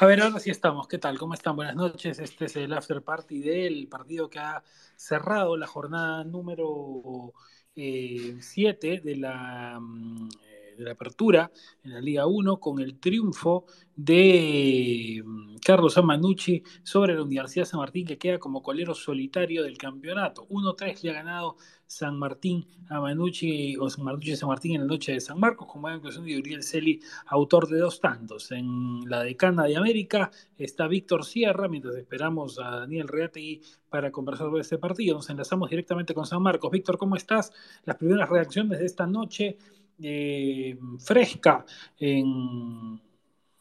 A ver, ahora sí estamos. ¿Qué tal? ¿Cómo están? Buenas noches. Este es el after party del partido que ha cerrado la jornada número 7 eh, de la mm, la apertura en la Liga 1 con el triunfo de mm, Carlos Amanucci sobre la Universidad de San Martín que queda como colero solitario del campeonato. 1-3 le ha ganado San Martín a Manucci o San Martín San Martín en la noche de San Marcos con buena inclusión de Uriel Celi, autor de dos tantos. En la decana de América está Víctor Sierra, mientras esperamos a Daniel Reategui para conversar sobre este partido. Nos enlazamos directamente con San Marcos. Víctor, ¿cómo estás? Las primeras reacciones de esta noche eh, fresca en,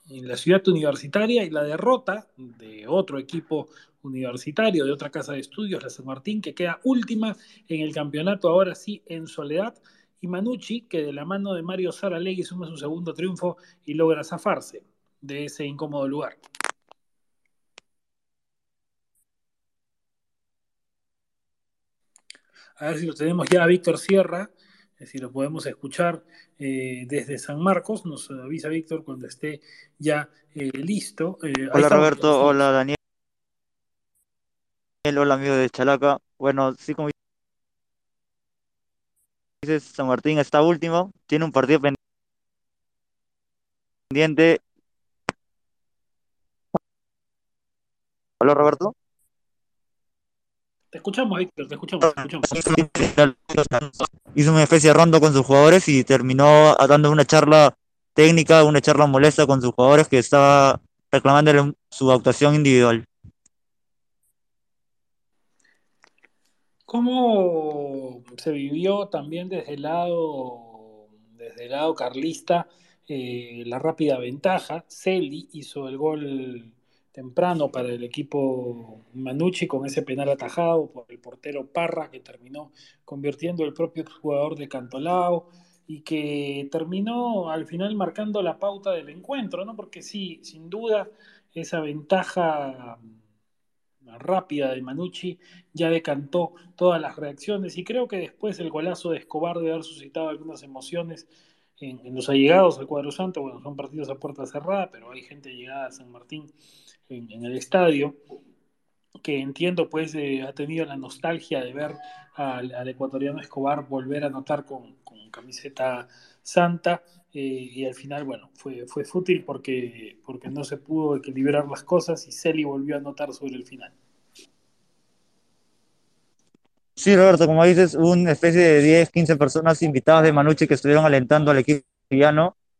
la ciudad universitaria y la derrota de otro equipo universitario, de otra casa de estudios, la San Martín, que queda última en el campeonato, ahora sí en soledad, y Manucci, que de la mano de Mario Saralegui suma su segundo triunfo y logra zafarse de ese incómodo lugar. A ver si lo tenemos ya Víctor Sierra, si lo podemos escuchar eh, desde San Marcos. Nos avisa Víctor cuando esté ya eh, listo. Eh, hola Roberto, hola Daniel, hola amigo de Chalaca. Bueno, sí, como dices, San Martín está último, tiene un partido pendiente. Hola Roberto. Te escuchamos, Víctor, te escuchamos, te escuchamos. Hizo una especie de rondo con sus jugadores y terminó dando una charla técnica, una charla molesta con sus jugadores que estaba reclamando su actuación individual. ¿Cómo se vivió también desde el lado, desde el lado carlista eh, la rápida ventaja? Celi hizo el gol temprano para el equipo Manucci con ese penal atajado por el portero Parra que terminó convirtiendo el propio jugador de Cantolao y que terminó al final marcando la pauta del encuentro, ¿no? Porque sí, sin duda, esa ventaja rápida de Manucci ya decantó todas las reacciones y creo que después el golazo de Escobar debe haber suscitado algunas emociones en, los allegados al cuadro santo, bueno, son partidos a puerta cerrada, pero hay gente llegada a San Martín en, el estadio, que entiendo pues eh, ha tenido la nostalgia de ver al, ecuatoriano Escobar volver a anotar con, camiseta santa eh, y al final, bueno, fue, fue fútil porque, porque no se pudo equilibrar las cosas y Celi volvió a anotar sobre el final. Sí, Roberto, como dices, una especie de 10, 15 personas invitadas de Manucci que estuvieron alentando al equipo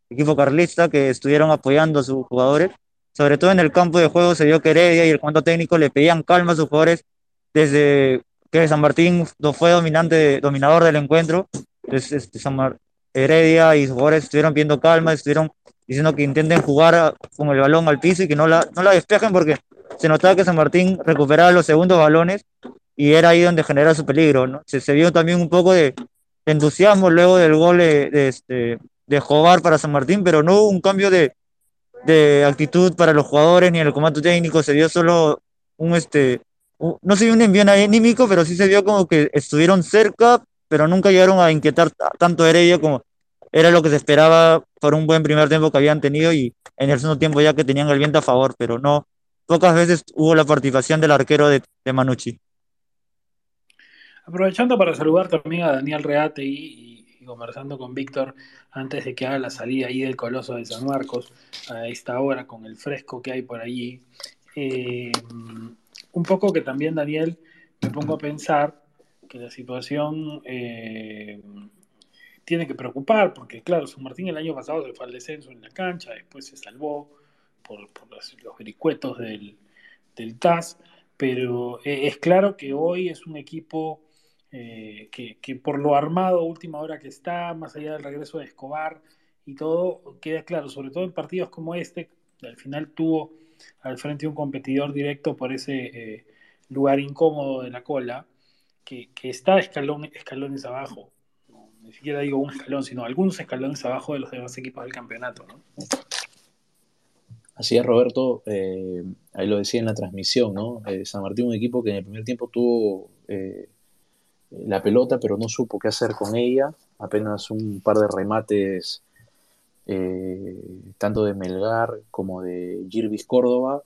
equipo carlista, que estuvieron apoyando a sus jugadores sobre todo en el campo de juego se vio que Heredia y el comando técnico le pedían calma a sus jugadores desde que San Martín fue dominante, dominador del encuentro. Entonces, este, San Heredia y sus jugadores estuvieron pidiendo calma, estuvieron diciendo que intenten jugar con el balón al piso y que no la, no la despejen porque se notaba que San Martín recuperaba los segundos balones y era ahí donde generaba su peligro. ¿no? Se, se vio también un poco de, entusiasmo luego del gol de, de, este, de Jobar para San Martín, pero no hubo un cambio de, de actitud para los jugadores ni en el comando técnico, se vio solo un, este, no se vio un envío anímico, pero sí se vio como que estuvieron cerca, pero nunca llegaron a inquietar tanto a Heredia como era lo que se esperaba por un buen primer tiempo que habían tenido y en el segundo tiempo ya que tenían el viento a favor, pero no, pocas veces hubo la participación del arquero de, de Manucci. Aprovechando para saludar también a Daniel Reate y, conversando con Víctor antes de que haga la salida ahí del Coloso de San Marcos, a esta hora, con el fresco que hay por allí. Eh, un poco que también, Daniel, me pongo a pensar que la situación eh, tiene que preocupar, porque claro, San Martín el año pasado se fue al descenso en la cancha, después se salvó por, los, vericuetos del, del TAS, pero eh, es claro que hoy es un equipo eh, que, por lo armado última hora que está, más allá del regreso de Escobar y todo, queda claro, sobre todo en partidos como este, al final tuvo al frente un competidor directo por ese eh, lugar incómodo de la cola, que, está escalón, escalones abajo, ni siquiera digo un escalón, sino algunos escalones abajo de los demás equipos del campeonato. Así es, Roberto, eh, ahí lo decía en la transmisión, ¿no? San Martín, un equipo que en el primer tiempo tuvo la pelota, pero no supo qué hacer con ella. Apenas un par de remates tanto de Melgar como de Girvis Córdoba,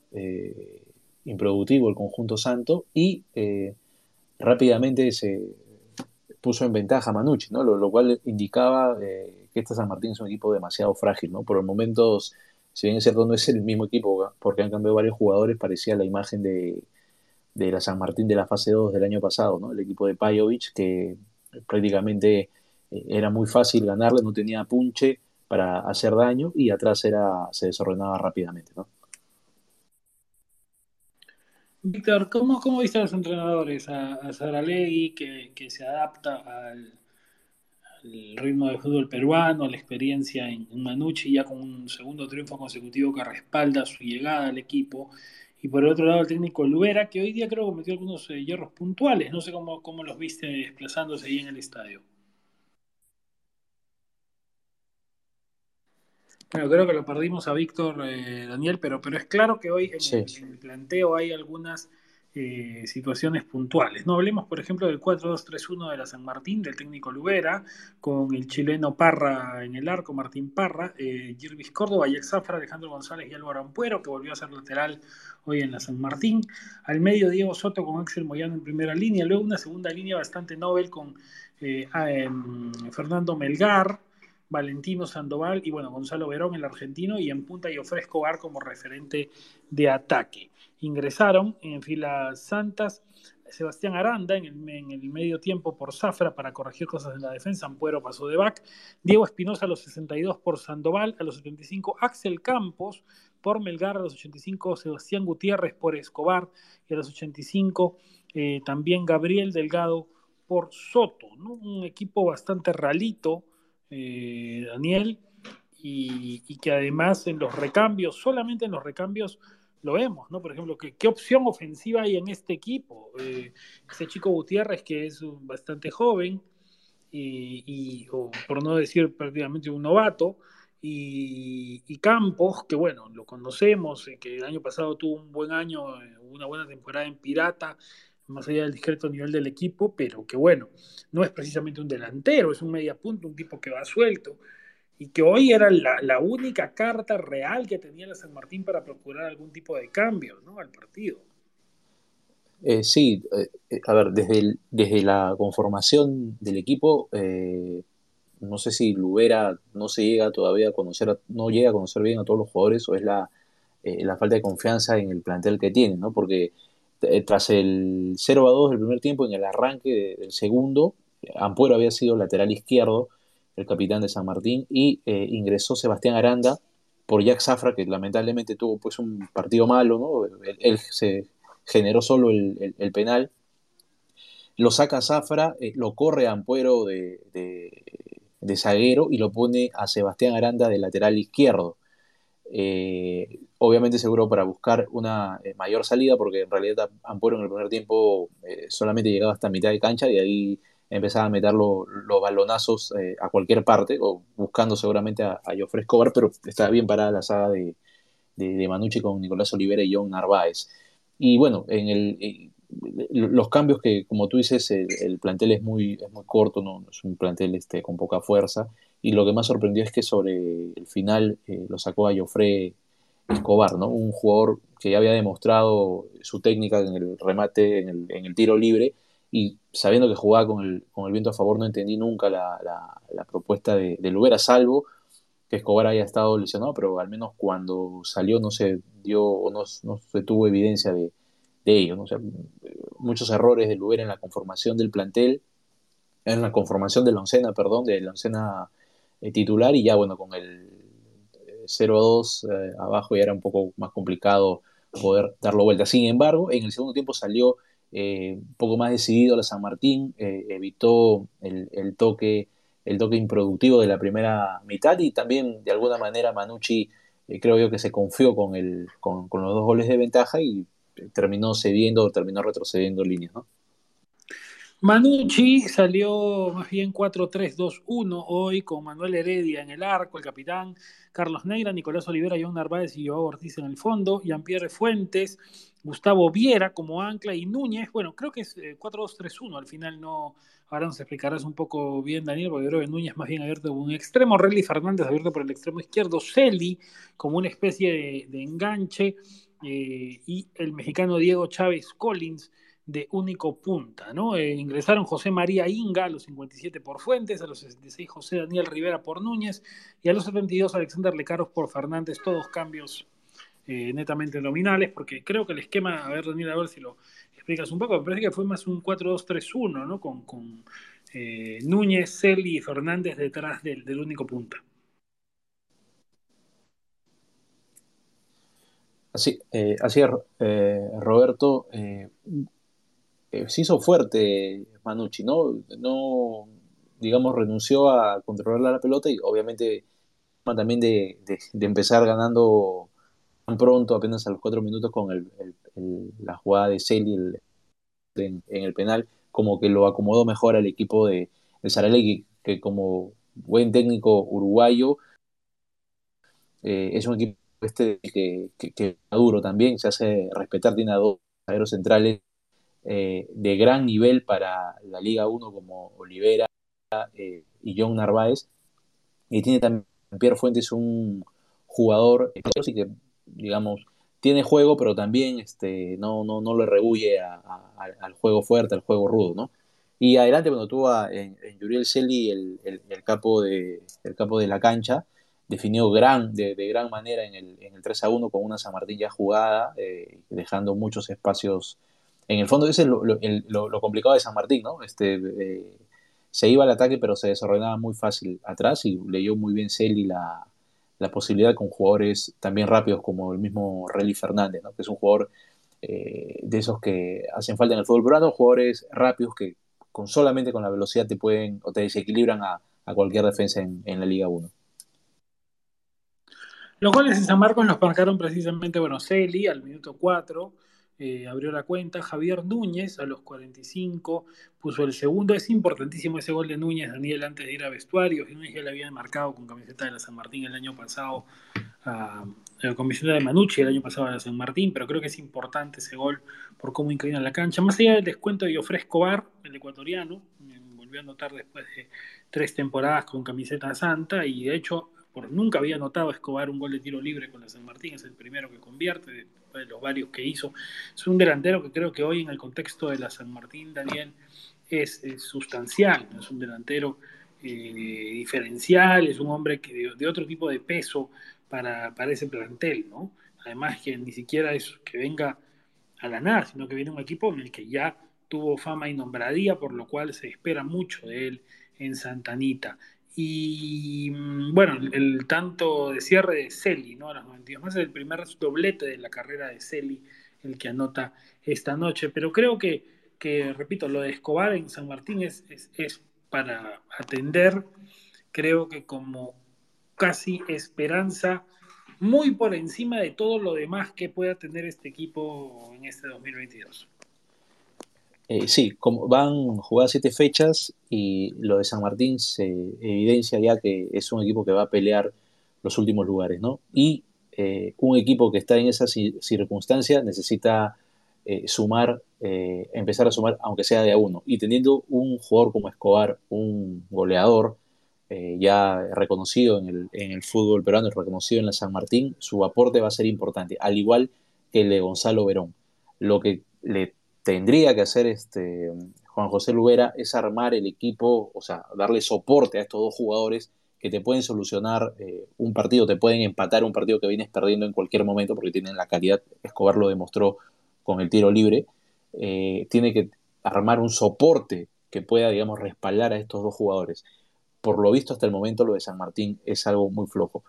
improductivo el conjunto santo, y rápidamente se puso en ventaja Manucci, ¿no? lo, cual indicaba que este San Martín es un equipo demasiado frágil. ¿no? Por el momento, si bien es cierto, no es el mismo equipo, porque han cambiado varios jugadores, parecía la imagen de, de la San Martín de la fase 2 del año pasado, ¿no? el equipo de Pajovic, que prácticamente eh, era muy fácil ganarle, no tenía punche para hacer daño y atrás era, se desordenaba rápidamente. ¿no? Víctor, ¿cómo, ¿cómo viste a los entrenadores? A, a Saralegui, que, que, se adapta al, ritmo de fútbol peruano, a la experiencia en, en Manucci, ya con un segundo triunfo consecutivo que respalda su llegada al equipo. Y por el otro lado, el técnico Lubera, que hoy día creo que cometió algunos eh, hierros puntuales. No sé cómo, cómo los viste desplazándose ahí en el estadio. Bueno, creo que lo perdimos a Víctor eh, Daniel, pero, pero es claro que hoy en, el, en, el, planteo hay algunas eh, situaciones puntuales. No hablemos, por ejemplo, del 4-2-3-1 de la San Martín, del técnico Lubera, con el chileno Parra en el arco, Martín Parra, eh, Girvis Córdoba, Jack Zafra, Alejandro González y Álvaro Ampuero, que volvió a ser lateral hoy en la San Martín. Al medio, Diego Soto con Axel Moyano en primera línea. Luego una segunda línea bastante novel con eh, Fernando Melgar, Valentino Sandoval y bueno, Gonzalo Verón, el argentino, y en punta y ofrezco Bar como referente de ataque ingresaron en filas santas. Sebastián Aranda en el, en el, medio tiempo por Zafra para corregir cosas en la defensa, Ampuero pasó de back, Diego Espinosa a los 62 por Sandoval, a los 75 Axel Campos por Melgar, a los 85 Sebastián Gutiérrez por Escobar y a los 85 eh, también Gabriel Delgado por Soto, un equipo bastante ralito, eh, Daniel, y, y que además en los recambios, solamente en los recambios, lo vemos, ¿no? Por ejemplo, ¿qué, opción ofensiva hay en este equipo? Eh, ese chico Gutiérrez que es bastante joven, y, o por no decir prácticamente un novato, y, Campos, que bueno, lo conocemos, eh, que el año pasado tuvo un buen año, eh, una buena temporada en Pirata, más allá del discreto nivel del equipo, pero que bueno, no es precisamente un delantero, es un media punto, un tipo que va suelto y que hoy era la, la, única carta real que tenía la San Martín para procurar algún tipo de cambio ¿no? al partido. Eh, sí, eh, a ver, desde, desde la conformación del equipo, eh, no sé si Lubera no se llega todavía a conocer, no llega a conocer bien a todos los jugadores o es la, eh, la falta de confianza en el plantel que tiene, ¿no? Porque eh, tras el 0 a 2 del primer tiempo, en el arranque del segundo, Ampuero había sido lateral izquierdo, el capitán de San Martín, y eh, ingresó Sebastián Aranda por Jack Zafra, que lamentablemente tuvo pues un partido malo, ¿no? Él, se generó solo el, el, penal. Lo saca Zafra, eh, lo corre a Ampuero de, de, de, zaguero y lo pone a Sebastián Aranda de lateral izquierdo. Eh, obviamente seguro para buscar una mayor salida, porque en realidad Ampuero en el primer tiempo solamente llegaba hasta mitad de cancha y ahí empezaba a meter lo, los balonazos eh, a cualquier parte, o buscando seguramente a, a Joffre Escobar, pero estaba bien parada la saga de, de, Manucci con Nicolás Olivera y John Narváez. Y bueno, en el, eh, los cambios que, como tú dices, el, el plantel es muy, es muy corto, ¿no? es un plantel este, con poca fuerza, y lo que más sorprendió es que sobre el final eh, lo sacó a Joffre Escobar, ¿no? un jugador que ya había demostrado su técnica en el remate, en el, en el tiro libre, y sabiendo que jugaba con el, con el viento a favor, no entendí nunca la, la, la propuesta de, de Lubera, salvo que Escobar haya estado lesionado, pero al menos cuando salió no se dio o no, no se tuvo evidencia de, de ello. ¿no? O muchos errores de Lubera en la conformación del plantel, en la conformación de la oncena, perdón, de la oncena eh, titular, y ya bueno, con el 0-2 eh, abajo ya era un poco más complicado poder darlo vuelta. Sin embargo, en el segundo tiempo salió eh, un poco más decidido la San Martín, eh, evitó el, el, toque, el toque improductivo de la primera mitad y también de alguna manera Manucci eh, creo yo que se confió con, el, con, los dos goles de ventaja y terminó cediendo, terminó retrocediendo líneas. ¿no? Manucci salió más bien 4-3-2-1 hoy con Manuel Heredia en el arco, el capitán, Carlos Negra, Nicolás Olivera, John Narváez y Joao Ortiz en el fondo, Jean-Pierre Fuentes, Gustavo Viera como ancla y Núñez, bueno, creo que es 4-2-3-1, al final no, Ahora nos explicarás un poco bien, Daniel, porque creo que Núñez más bien abierto como un extremo, Relly Fernández abierto por el extremo izquierdo, Celi como una especie de, enganche. Eh, y el mexicano Diego Chávez Collins de único punta, ¿no? Eh, ingresaron José María Inga a los 57 por Fuentes, a los 66 José Daniel Rivera por Núñez y a los 72 Alexander Lecaros por Fernández, todos cambios eh, netamente nominales, porque creo que el esquema, a ver Daniel, a ver si lo explicas un poco, me parece que fue más un 4-2-3-1, ¿no? Con, con eh, Núñez, Celi y Fernández detrás del, del único punta. Así, eh, así eh, Roberto, se hizo fuerte Manucci, ¿no? No, digamos, renunció a controlar la pelota y obviamente también de, de, empezar ganando pronto, apenas a los cuatro minutos con el, la jugada de Celi en, el penal, como que lo acomodó mejor al equipo de, de que, como buen técnico uruguayo es un equipo este que, que, Maduro también se hace respetar, tiene a dos zagueros centrales eh, de gran nivel para la Liga 1 como Olivera eh, y John Narváez. Y tiene también Pierre Fuentes un jugador que, digamos, tiene juego, pero también este, no, no, no le rehuye al juego fuerte, al juego rudo, ¿no? Y adelante, cuando tuvo en, en Yuriel Celi el, el, capo de, el capo de la cancha, definió gran, de, gran manera en el, en el, 3 a 1 con una San Martín ya jugada, eh, dejando muchos espacios. En el fondo, ese es lo, lo, complicado de San Martín, ¿no? Este, eh, se iba al ataque, pero se desordenaba muy fácil atrás y leyó muy bien Celi la, la posibilidad con jugadores también rápidos como el mismo Relly Fernández, ¿no? que es un jugador eh, de esos que hacen falta en el fútbol peruano, jugadores rápidos que con solamente con la velocidad te pueden o te desequilibran a, cualquier defensa en, la Liga 1. Los goles en San Marcos los marcaron precisamente, bueno, Celi al minuto 4, eh, abrió la cuenta, Javier Núñez a los 45 puso el segundo, es importantísimo ese gol de Núñez, Daniel, antes de ir a vestuarios, Núñez ya le había marcado con camiseta de la San Martín el año pasado, a, la camiseta de Manucci el año pasado a la San Martín, pero creo que es importante ese gol por cómo inclina la cancha, más allá del descuento de Jofre Escobar, el ecuatoriano, volvió a anotar después de tres temporadas con camiseta santa y de hecho nunca había notado Escobar un gol de tiro libre con la San Martín, es el primero que convierte los varios que hizo. Es un delantero que creo que hoy en el contexto de la San Martín, Daniel, es, sustancial, es un delantero eh, diferencial, es un hombre que de, otro tipo de peso para, para, ese plantel, ¿no? Además que ni siquiera es que venga a la nada, sino que viene un equipo en el que ya tuvo fama y nombradía, por lo cual se espera mucho de él en Santanita. Y mm, bueno, el, tanto de cierre de Celi, ¿no? A los 92 más, es el primer doblete de la carrera de Celi, el que anota esta noche. Pero creo que, que repito, lo de Escobar en San Martín es, es, para atender, creo que como casi esperanza muy por encima de todo lo demás que pueda tener este equipo en este 2022. Eh, sí, como van jugadas siete fechas y lo de San Martín se evidencia ya que es un equipo que va a pelear los últimos lugares, ¿no? Y eh, un equipo que está en esa circunstancia necesita eh, sumar, empezar a sumar, aunque sea de a uno. Y teniendo un jugador como Escobar, un goleador ya reconocido en el, fútbol peruano, reconocido en la San Martín, su aporte va a ser importante, al igual que el de Gonzalo Verón. Lo que le tendría que hacer este Juan José Lubera es armar el equipo, o sea, darle soporte a estos dos jugadores que te pueden solucionar eh, un partido, te pueden empatar un partido que vienes perdiendo en cualquier momento porque tienen la calidad, Escobar lo demostró con el tiro libre, eh, tiene que armar un soporte que pueda, digamos, respaldar a estos dos jugadores. Por lo visto hasta el momento lo de San Martín es algo muy flojo.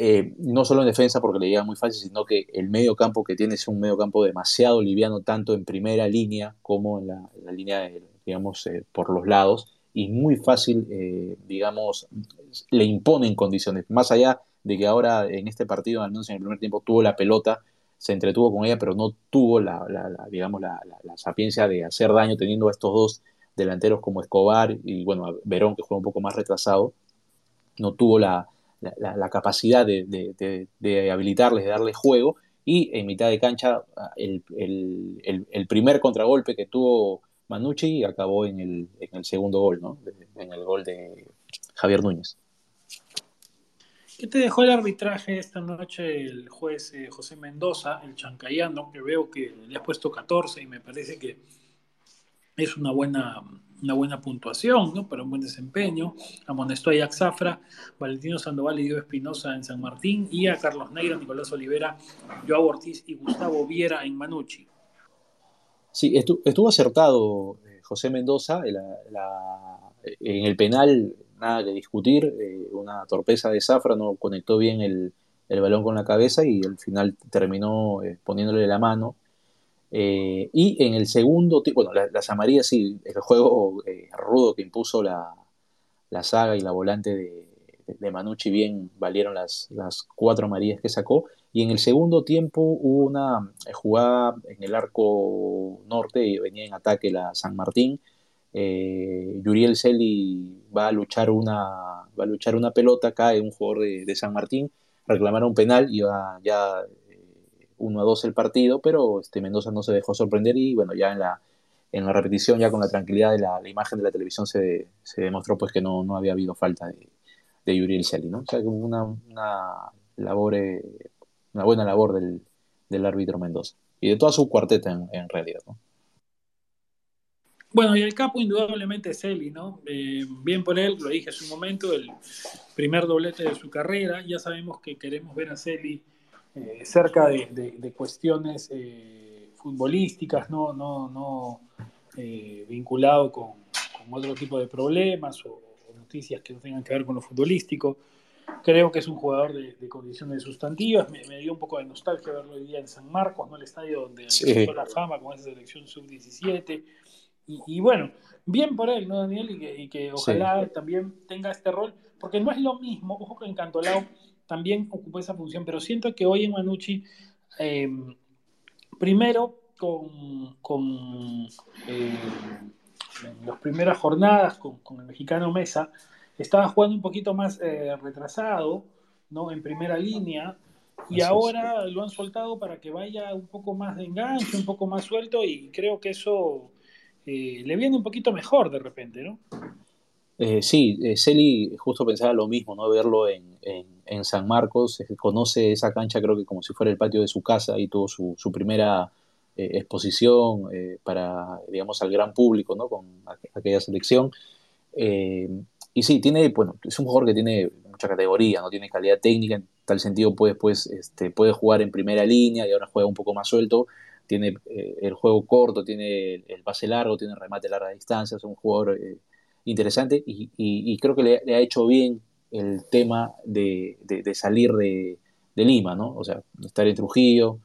Eh, no solo en defensa porque le llega muy fácil, sino que el medio campo que tiene es un medio campo demasiado liviano, tanto en primera línea como en la, línea, digamos, eh, por los lados, y muy fácil, eh, digamos, le imponen condiciones. Más allá de que ahora en este partido, al menos en el primer tiempo, tuvo la pelota, se entretuvo con ella, pero no tuvo la, digamos, la, sapiencia de hacer daño teniendo a estos dos delanteros como Escobar y, bueno, Verón, que fue un poco más retrasado, no tuvo la, la, capacidad de, de, habilitarles, de darles juego, y en mitad de cancha el, primer contragolpe que tuvo Manucci acabó en el, en el segundo gol, ¿no? En el gol de Javier Núñez. ¿Qué te dejó el arbitraje esta noche el juez eh, José Mendoza, el chancayano, que veo que le ha puesto 14 y me parece que es una buena, una buena puntuación, ¿no? Para un buen desempeño. Amonestó a Jack Zafra, Valentino Sandoval y Diego Espinosa en San Martín y a Carlos Neira, Nicolás Olivera, Joao Ortiz y Gustavo Viera en Manucci. Sí, estuvo, acertado eh, José Mendoza en el penal nada que discutir, eh, una torpeza de Zafra, no conectó bien el, balón con la cabeza y al final terminó eh, poniéndole la mano. Eh, y en el segundo, bueno, las amarillas sí, el juego rudo que impuso la, saga y la volante de, de Manucci bien valieron las, las cuatro amarillas que sacó. Y en el segundo tiempo hubo una jugada en el arco norte y venía en ataque la San Martín eh, Yuriel Celi va a luchar una, va a luchar una pelota, cae un jugador de, San Martín, reclamaron un penal, iba ya 1 eh, a 2 el partido, pero este Mendoza no se dejó sorprender y bueno, ya en la, en la repetición, ya con la tranquilidad de la, imagen de la televisión, se, demostró pues que no, no había habido falta de, de Yuriel Celi, ¿no? O sea, una, una labor, eh, una buena labor del, del árbitro Mendoza y de toda su cuarteta en, realidad, ¿no? Bueno, y el capo indudablemente es Eli, ¿no? Eh, bien por él, lo dije hace un momento, el primer doblete de su carrera. Ya sabemos que queremos ver a Celi eh, cerca de, cuestiones eh, futbolísticas, no, no, no vinculado con, otro tipo de problemas o, noticias que no tengan que ver con lo futbolístico. Creo que es un jugador de, condiciones sustantivas. Me, dio un poco de nostalgia verlo hoy día en San Marcos, ¿no? el estadio donde sí. la fama con esa selección sub-17 y, bueno, bien por él, ¿no, Daniel? Y que, ojalá también tenga este rol, porque no es lo mismo, ojo que en Cantolao también ocupó esa función, pero siento que hoy en Manucci, em, primero con, con eh, las primeras jornadas con, el mexicano Mesa, estaba jugando un poquito más eh, retrasado, ¿no? En primera línea, y ahora lo han soltado para que vaya un poco más de enganche, un poco más suelto, y creo que eso eh, le viene un poquito mejor de repente, ¿no? Eh, sí, Celi justo pensaba lo mismo, ¿no? Verlo en, San Marcos, conoce esa cancha creo que como si fuera el patio de su casa y tuvo su, primera exposición para, digamos, al gran público, ¿no? Con aquella selección. y sí, tiene, bueno, es un jugador que tiene mucha categoría, no tiene calidad técnica, en tal sentido puede, pues, este, puede jugar en primera línea y ahora juega un poco más suelto tiene eh, el juego corto, tiene el, pase largo, tiene el remate a larga distancia, es un jugador eh, interesante y, creo que le, ha hecho bien el tema de, salir de, Lima, ¿no? O sea, estar en Trujillo,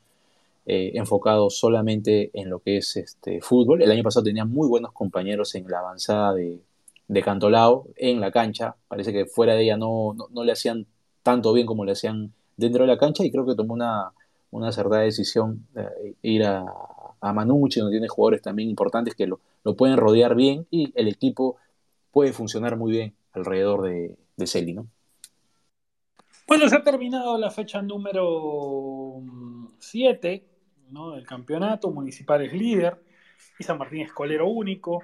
eh, enfocado solamente en lo que es este fútbol. El año pasado tenía muy buenos compañeros en la avanzada de, Cantolao, en la cancha. Parece que fuera de ella no, no, le hacían tanto bien como le hacían dentro de la cancha y creo que tomó una, una acertada decisión eh, ir a, a donde tiene jugadores también importantes que lo, pueden rodear bien y el equipo puede funcionar muy bien alrededor de, de Celi, ¿no? Bueno, se ha terminado la fecha número 7 ¿no? del campeonato. Municipal es líder y San Martín es colero único.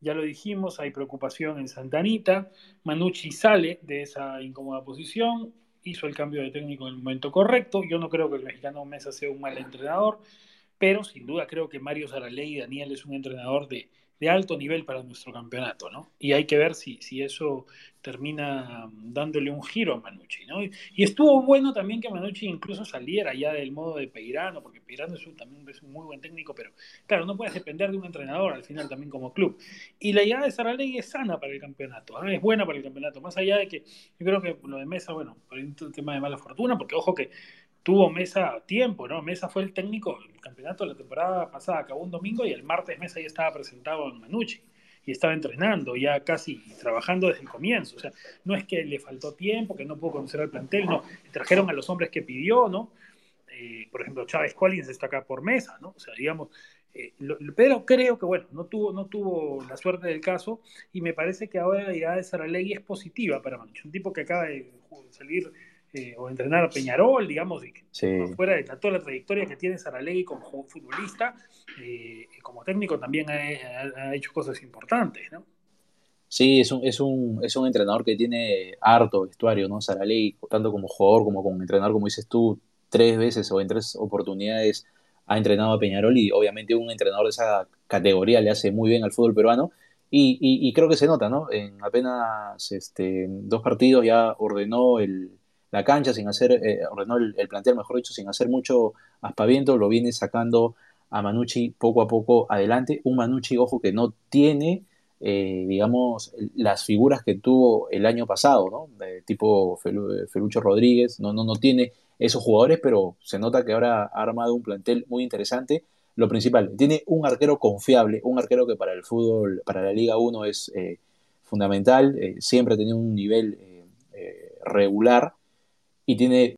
Ya lo dijimos, hay preocupación en Santa Anita. Manucci sale de esa incómoda posición hizo el cambio de técnico en el momento correcto. Yo no creo que el mexicano Mesa sea un mal entrenador, pero sin duda creo que Mario Zaraley y Daniel es un entrenador de, de alto nivel para nuestro campeonato, ¿no? Y hay que ver si, si eso termina dándole un giro a Manucci, ¿no? Y, estuvo bueno también que Manucci incluso saliera ya del modo de Peirano, porque Peirano es un, también un muy buen técnico, pero claro, no puedes depender de un entrenador al final también como club. Y la llegada de Saralegui es sana para el campeonato, ¿ah? es buena para el campeonato, más allá de que yo creo que lo de Mesa, bueno, por un tema de mala fortuna, porque ojo que tuvo Mesa tiempo, ¿no? Mesa fue el técnico del campeonato la temporada pasada, acabó un domingo y el martes Mesa ya estaba presentado en Manucci y estaba entrenando, ya casi trabajando desde el comienzo. O sea, no es que le faltó tiempo, que no pudo conocer al plantel, no. trajeron a los hombres que pidió, ¿no? Eh, por ejemplo, Chávez Collins está acá por Mesa, ¿no? O sea, digamos, eh, pero creo que, bueno, no tuvo, no tuvo la suerte del caso y me parece que ahora la llegada de Saralegui es positiva para Manucci. Un tipo que acaba de salir eh, o entrenar a Peñarol, digamos, y fuera de toda la trayectoria que tiene Saralegui como futbolista, eh, como técnico también ha, hecho cosas importantes, ¿no? Sí, es un, es, un, es un entrenador que tiene harto vestuario, ¿no? Saralegui, tanto como jugador como como entrenador, como dices tú, tres veces o en tres oportunidades ha entrenado a Peñarol y obviamente un entrenador de esa categoría le hace muy bien al fútbol peruano y, creo que se nota, ¿no? En apenas este, dos partidos ya ordenó el, la cancha sin hacer, eh, ordenó el, plantel, mejor dicho, sin hacer mucho aspaviento, lo viene sacando a Manucci poco a poco adelante. Un Manucci, ojo, que no tiene, eh, digamos, las figuras que tuvo el año pasado, ¿no? Tipo Felucho Rodríguez, no, no, no tiene esos jugadores, pero se nota que ahora ha armado un plantel muy interesante. Lo principal, tiene un arquero confiable, un arquero que para el fútbol, para la Liga 1 es eh, fundamental, siempre ha tenido un nivel regular y tiene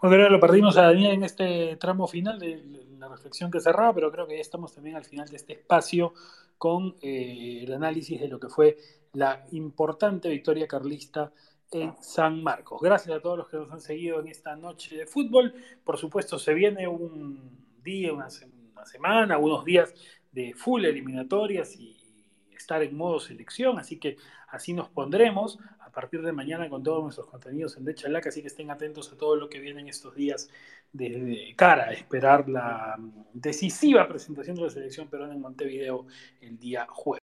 Bueno, lo perdimos a Daniel en este tramo final de la reflexión que cerraba, pero creo que ya estamos también al final de este espacio con eh, el análisis de lo que fue la importante victoria carlista en San Marcos. Gracias a todos los que nos han seguido en esta noche de fútbol. Por supuesto, se viene un día, una, semana, unos días de full eliminatorias y estar en modo selección, así que así nos pondremos a partir de mañana con todos nuestros contenidos en Lechalac, así que estén atentos a todo lo que viene en estos días de, cara a esperar la decisiva presentación de la selección peruana en Montevideo el día jueves.